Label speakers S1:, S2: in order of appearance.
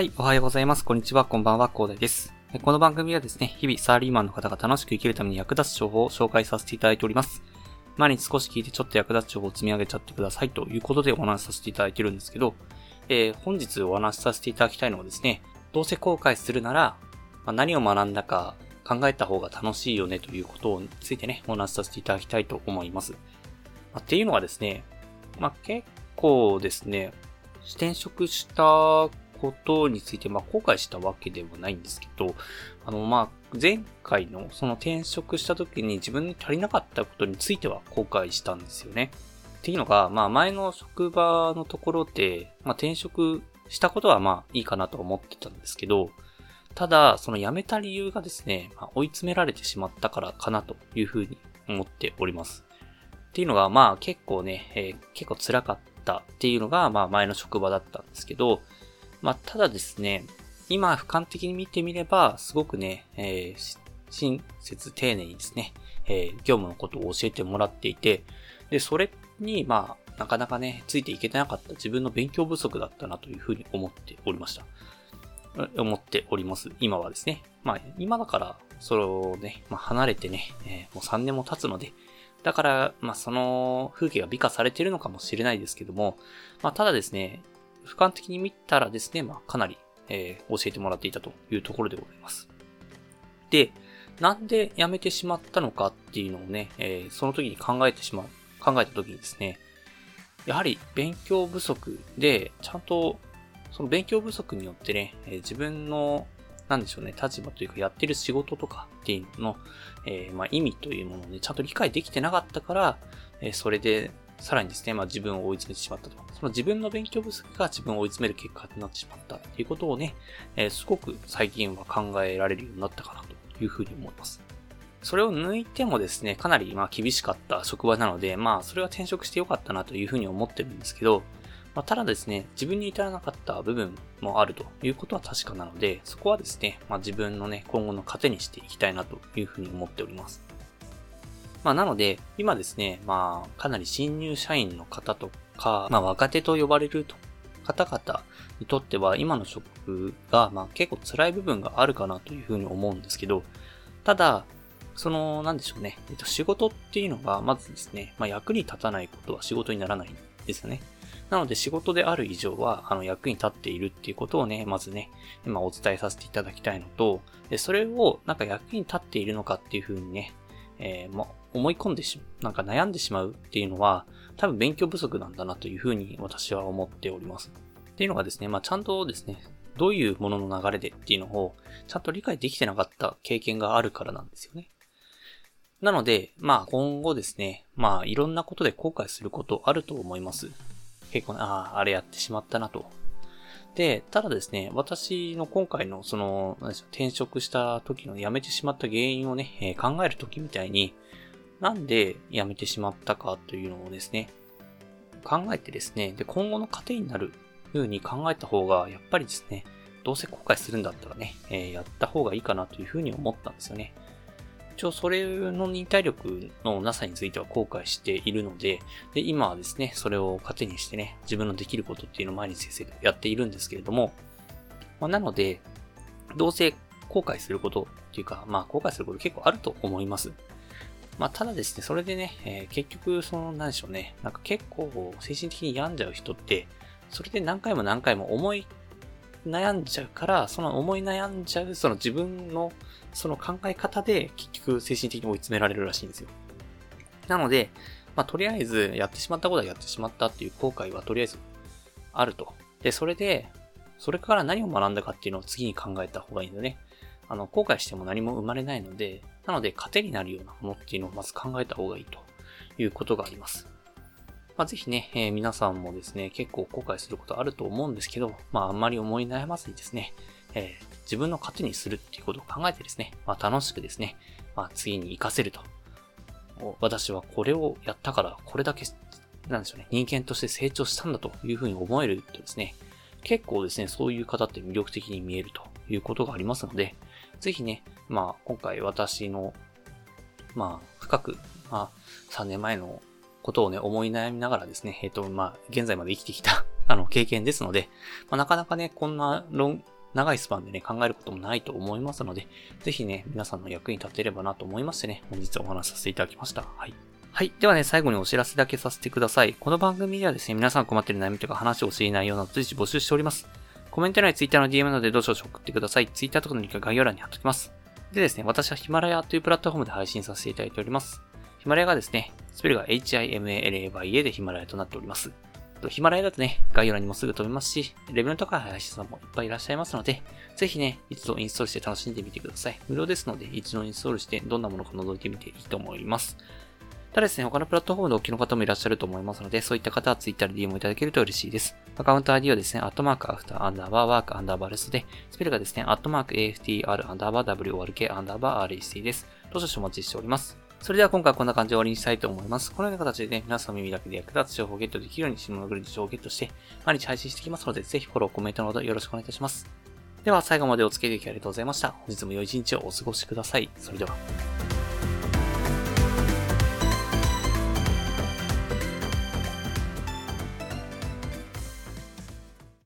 S1: はい、おはようございます。こんにちは、こんばんは、コーダイです。この番組はですね、日々サラリーマンの方が楽しく生きるために役立つ情報を紹介させていただいております。毎日少し聞いてちょっと役立つ情報を積み上げちゃってくださいということでお話しさせていただいてるんですけど、えー、本日お話しさせていただきたいのはですね、どうせ後悔するなら、まあ、何を学んだか考えた方が楽しいよねということについてね、お話しさせていただきたいと思います。まあ、っていうのはですね、まあ、結構ですね、転職したことについて、まあ、後悔したわけではないんですけど、あの、まあ、前回のその転職した時に自分に足りなかったことについては後悔したんですよね。っていうのが、まあ、前の職場のところで、まあ、転職したことはまあいいかなと思ってたんですけど、ただ、その辞めた理由がですね、まあ、追い詰められてしまったからかなというふうに思っております。っていうのが、まあ結構ね、えー、結構辛かったっていうのが、まあ前の職場だったんですけど、まあただですね、今俯瞰的に見てみれば、すごくね、えー、親切丁寧にですね、えー、業務のことを教えてもらっていて、で、それに、まあ、なかなかね、ついていけてなかった自分の勉強不足だったなというふうに思っておりました。思っております。今はですね。まあ、今だから、それをね、まあ、離れてね、えー、もう3年も経つので、だから、まあ、その風景が美化されているのかもしれないですけども、まあ、ただですね、俯瞰的に見たらですね、まあ、かなり、えー、教えてもらっていたというところでございます。で、なんで辞めてしまったのかっていうのをね、えー、その時に考えてしまう、考えた時にですね、やはり勉強不足で、ちゃんと、その勉強不足によってね、えー、自分のなんでしょうね、立場というかやってる仕事とかっていうのの、えー、まあ、意味というものをね、ちゃんと理解できてなかったから、え、それで、さらにですね、まあ、自分を追い詰めてしまったと。その自分の勉強不足が自分を追い詰める結果になってしまったっていうことをね、えー、すごく最近は考えられるようになったかなというふうに思います。それを抜いてもですね、かなりまあ厳しかった職場なので、まあそれは転職してよかったなというふうに思ってるんですけど、まあ、ただですね、自分に至らなかった部分もあるということは確かなので、そこはですね、まあ、自分のね、今後の糧にしていきたいなというふうに思っております。まあ、なので、今ですね、まあ、かなり新入社員の方とか、まあ、若手と呼ばれる方々にとっては、今の職が、まあ、結構辛い部分があるかなというふうに思うんですけど、ただ、その、なんでしょうね、えっと、仕事っていうのが、まずですね、まあ、役に立たないことは仕事にならないんですよね。なので仕事である以上は、あの、役に立っているっていうことをね、まずね、今お伝えさせていただきたいのと、でそれをなんか役に立っているのかっていうふうにね、えー、ま、思い込んでしなんか悩んでしまうっていうのは、多分勉強不足なんだなというふうに私は思っております。っていうのがですね、まあ、ちゃんとですね、どういうものの流れでっていうのを、ちゃんと理解できてなかった経験があるからなんですよね。なので、まあ今後ですね、まあいろんなことで後悔することあると思います。結構、ああ、あれやってしまったなと。で、ただですね、私の今回のその、転職した時の辞めてしまった原因をね、えー、考える時みたいに、なんで辞めてしまったかというのをですね、考えてですね、で、今後の糧になる風に考えた方が、やっぱりですね、どうせ後悔するんだったらね、えー、やった方がいいかなというふうに思ったんですよね。一応それの忍耐力のなさについては後悔しているので、で、今はですね、それを糧にしてね、自分のできることっていうのを毎日先生がやっているんですけれども、まあ、なので、どうせ後悔することっていうか、まあ後悔すること結構あると思います。まあただですね、それでね、えー、結局、その、なんでしょうね、なんか結構精神的に病んじゃう人って、それで何回も何回も思い悩んじゃうから、その思い悩んじゃう、その自分のその考え方で結局精神的に追い詰められるらしいんですよ。なので、まあ、とりあえずやってしまったことはやってしまったっていう後悔はとりあえずあると。で、それで、それから何を学んだかっていうのを次に考えた方がいいのでね。あの、後悔しても何も生まれないので、なので、糧になるようなものっていうのをまず考えた方がいいということがあります。まあ、ぜひね、えー、皆さんもですね、結構後悔することあると思うんですけど、まあ、あんまり思い悩まずにですね、えー、自分の糧にするっていうことを考えてですね、まあ、楽しくですね、まあ、次に活かせると。私はこれをやったから、これだけ、なんでしょうね、人間として成長したんだというふうに思えるとですね、結構ですね、そういう方って魅力的に見えるということがありますので、ぜひね、まあ、今回私の、まあ、深く、まあ、3年前のことをね、思い悩みながらですね、えっ、ー、と、まあ、現在まで生きてきたあの、経験ですので、まあ、なかなかね、こんなロン、長いスパンでね、考えることもないと思いますので、ぜひね、皆さんの役に立てればなと思いましてね、本日お話しさせていただきました。はい。はい。ではね、最後にお知らせだけさせてください。この番組ではですね、皆さん困ってる悩みとか話を教えないようなど随時募集しております。コメント欄に Twitter の DM などでどうしよう送ってください。Twitter とかのリンクは概要欄に貼っておきます。でですね、私はヒマラヤというプラットフォームで配信させていただいております。ヒマラヤがですね、スペルが HIMALAYA でヒマラヤとなっております。とヒマラヤだとね、概要欄にもすぐ飛べますし、レベルとか配信者さんもいっぱいいらっしゃいますので、ぜひね、一度インストールして楽しんでみてください。無料ですので、一度インストールしてどんなものか覗いてみていいと思います。ただですね、他のプラットフォームでお聞きの方もいらっしゃると思いますので、そういった方は Twitter で DM をいただけると嬉しいです。アカウント ID はですね、アットマーク after アンダーバー work アンダーバー rest で、スペルがですね、アットマーク AFTR アンダーバー WORK アンダーバー REC です。どうぞお待ちしております。それでは今回はこんな感じで終わりにしたいと思います。このような形でね、皆さんの耳だけで役立つ情報をゲットできるように、シムのグリッド情報をゲットして、毎日配信していきますので、ぜひフォロー、コメントなどよろしくお願いいたします。では最後までお付き合いいただきありがとうございました。本日も良い一日をお過ごしください。それでは。